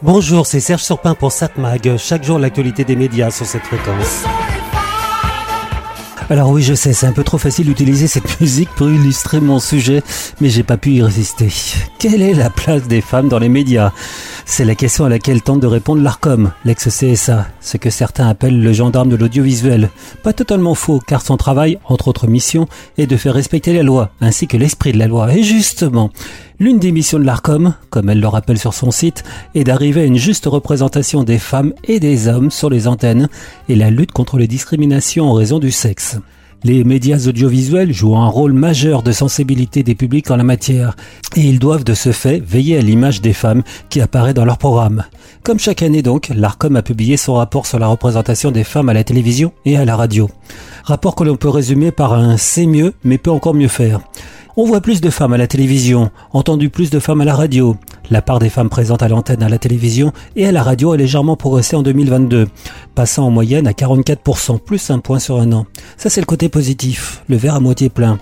Bonjour, c'est Serge Surpin pour Satmag. Chaque jour, l'actualité des médias sur cette fréquence. Alors oui, je sais, c'est un peu trop facile d'utiliser cette musique pour illustrer mon sujet, mais j'ai pas pu y résister. Quelle est la place des femmes dans les médias? C'est la question à laquelle tente de répondre l'ARCOM, l'ex-CSA, ce que certains appellent le gendarme de l'audiovisuel. Pas totalement faux, car son travail, entre autres missions, est de faire respecter la loi, ainsi que l'esprit de la loi. Et justement, L'une des missions de l'ARCOM, comme elle le rappelle sur son site, est d'arriver à une juste représentation des femmes et des hommes sur les antennes et la lutte contre les discriminations en raison du sexe. Les médias audiovisuels jouent un rôle majeur de sensibilité des publics en la matière, et ils doivent de ce fait veiller à l'image des femmes qui apparaît dans leur programme. Comme chaque année donc, l'ARCOM a publié son rapport sur la représentation des femmes à la télévision et à la radio. Rapport que l'on peut résumer par un c'est mieux, mais peut encore mieux faire. On voit plus de femmes à la télévision, entendu plus de femmes à la radio. La part des femmes présentes à l'antenne à la télévision et à la radio a légèrement progressé en 2022, passant en moyenne à 44%, plus un point sur un an. Ça c'est le côté positif, le verre à moitié plein.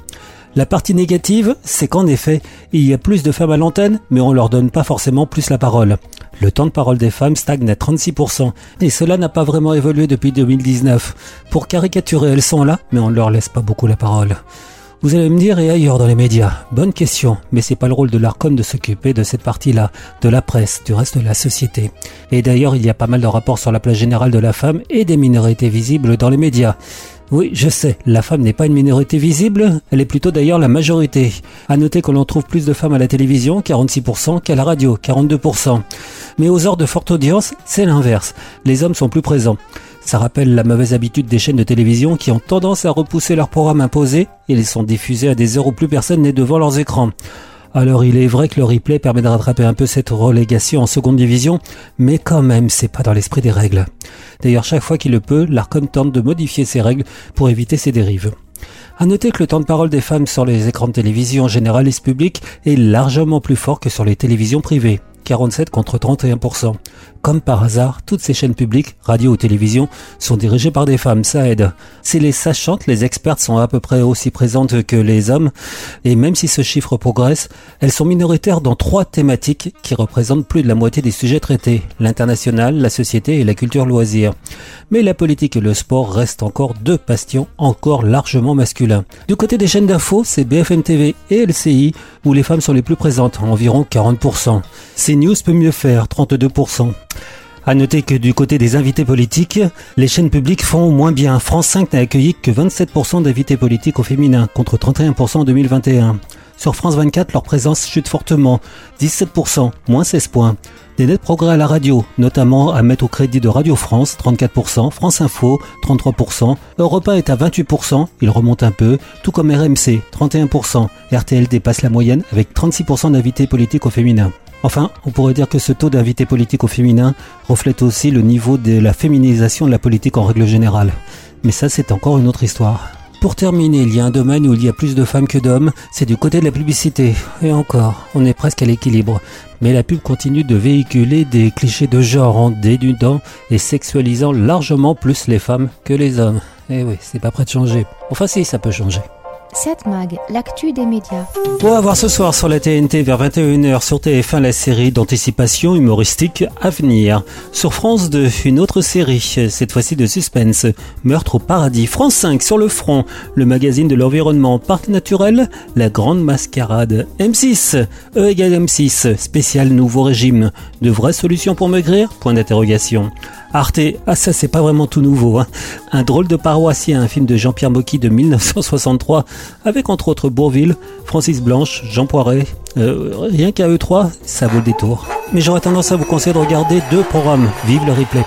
La partie négative, c'est qu'en effet, il y a plus de femmes à l'antenne, mais on leur donne pas forcément plus la parole. Le temps de parole des femmes stagne à 36%, et cela n'a pas vraiment évolué depuis 2019. Pour caricaturer, elles sont là, mais on leur laisse pas beaucoup la parole. Vous allez me dire, et ailleurs dans les médias Bonne question, mais c'est pas le rôle de l'ARCOM de s'occuper de cette partie-là, de la presse, du reste de la société. Et d'ailleurs, il y a pas mal de rapports sur la place générale de la femme et des minorités visibles dans les médias. Oui, je sais, la femme n'est pas une minorité visible, elle est plutôt d'ailleurs la majorité. À noter que l'on trouve plus de femmes à la télévision, 46%, qu'à la radio, 42%. Mais aux heures de forte audience, c'est l'inverse. Les hommes sont plus présents. Ça rappelle la mauvaise habitude des chaînes de télévision qui ont tendance à repousser leurs programmes imposés et les sont diffusés à des heures où plus personne n'est devant leurs écrans. Alors il est vrai que le replay permet de rattraper un peu cette relégation en seconde division, mais quand même c'est pas dans l'esprit des règles. D'ailleurs chaque fois qu'il le peut, l'ARCOM tente de modifier ces règles pour éviter ces dérives. À noter que le temps de parole des femmes sur les écrans de télévision généralistes publics est largement plus fort que sur les télévisions privées. 47 contre 31%. Comme par hasard, toutes ces chaînes publiques, radio ou télévision, sont dirigées par des femmes, ça aide. Si les sachantes, les expertes sont à peu près aussi présentes que les hommes, et même si ce chiffre progresse, elles sont minoritaires dans trois thématiques qui représentent plus de la moitié des sujets traités, l'international, la société et la culture loisir. Mais la politique et le sport restent encore deux bastions encore largement masculins. Du côté des chaînes d'infos, c'est BFM TV et LCI où les femmes sont les plus présentes, environ 40%. CNews peut mieux faire, 32%. À noter que du côté des invités politiques, les chaînes publiques font moins bien. France 5 n'a accueilli que 27% d'invités politiques au féminin, contre 31% en 2021. Sur France 24, leur présence chute fortement, 17%, moins 16 points. Des nets progrès à la radio, notamment à mettre au crédit de Radio France, 34%, France Info, 33%, Europe 1 est à 28%, il remonte un peu, tout comme RMC, 31%, RTL dépasse la moyenne avec 36% d'invités politiques au féminin. Enfin, on pourrait dire que ce taux d'invités politiques au féminin reflète aussi le niveau de la féminisation de la politique en règle générale. Mais ça, c'est encore une autre histoire. Pour terminer, il y a un domaine où il y a plus de femmes que d'hommes, c'est du côté de la publicité. Et encore, on est presque à l'équilibre. Mais la pub continue de véhiculer des clichés de genre en dénudant et sexualisant largement plus les femmes que les hommes. Eh oui, c'est pas prêt de changer. Enfin si, ça peut changer. 7 Mag, l'actu des médias. On va ce soir sur la TNT vers 21h sur TF1 la série d'anticipation humoristique Avenir. Sur France 2, une autre série, cette fois-ci de suspense, Meurtre au paradis. France 5 sur le front, le magazine de l'environnement, Parc naturel, La Grande Mascarade. M6, E égale M6, spécial nouveau régime. De vraies solutions pour maigrir? Point d'interrogation. Arte, ah ça c'est pas vraiment tout nouveau. Hein. Un drôle de paroissien, un film de Jean-Pierre Mocky de 1963, avec entre autres Bourville, Francis Blanche, Jean Poiret. Euh, rien qu'à eux trois, ça vaut le détour. Mais j'aurais tendance à vous conseiller de regarder deux programmes. Vive le replay.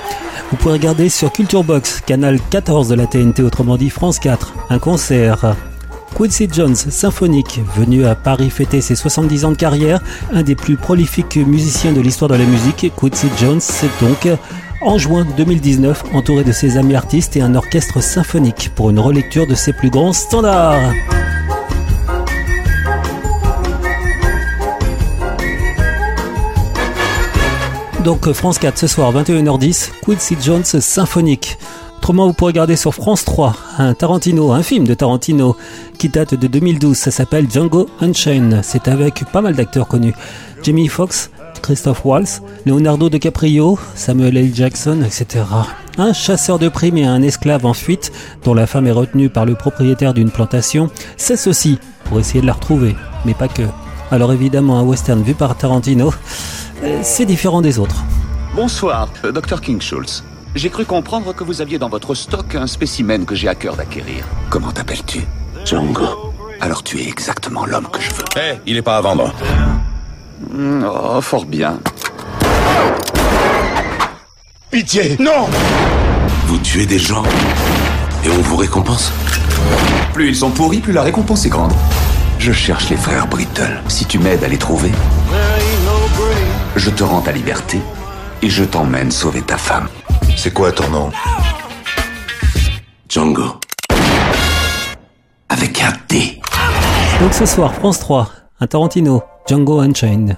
Vous pouvez regarder sur Culture Box, canal 14 de la TNT, autrement dit France 4, un concert. Quincy Jones, symphonique, venu à Paris fêter ses 70 ans de carrière, un des plus prolifiques musiciens de l'histoire de la musique, Quincy Jones, c'est donc en juin 2019, entouré de ses amis artistes et un orchestre symphonique pour une relecture de ses plus grands standards. Donc France 4 ce soir 21h10, Quincy Jones symphonique. Autrement, vous pourrez regarder sur France 3 un Tarantino, un film de Tarantino qui date de 2012. Ça s'appelle Django Unchained. C'est avec pas mal d'acteurs connus. Jamie Foxx, Christophe Waltz, Leonardo DiCaprio, Samuel L. Jackson, etc. Un chasseur de primes et un esclave en fuite, dont la femme est retenue par le propriétaire d'une plantation, aussi pour essayer de la retrouver, mais pas que. Alors évidemment, un western vu par Tarantino, euh, c'est différent des autres. Bonsoir, euh, Dr. King Schultz. J'ai cru comprendre que vous aviez dans votre stock un spécimen que j'ai à cœur d'acquérir. Comment t'appelles-tu? Django. Alors tu es exactement l'homme que je veux. Eh, il est pas à vendre. Fort bien. Pitié Non Vous tuez des gens et on vous récompense Plus ils sont pourris, plus la récompense est grande. Je cherche les frères Brittle. Si tu m'aides à les trouver, je te rends ta liberté et je t'emmène sauver ta femme. C'est quoi ton nom? Django. Avec un D. Donc ce soir, France 3, un Tarantino, Django Unchained.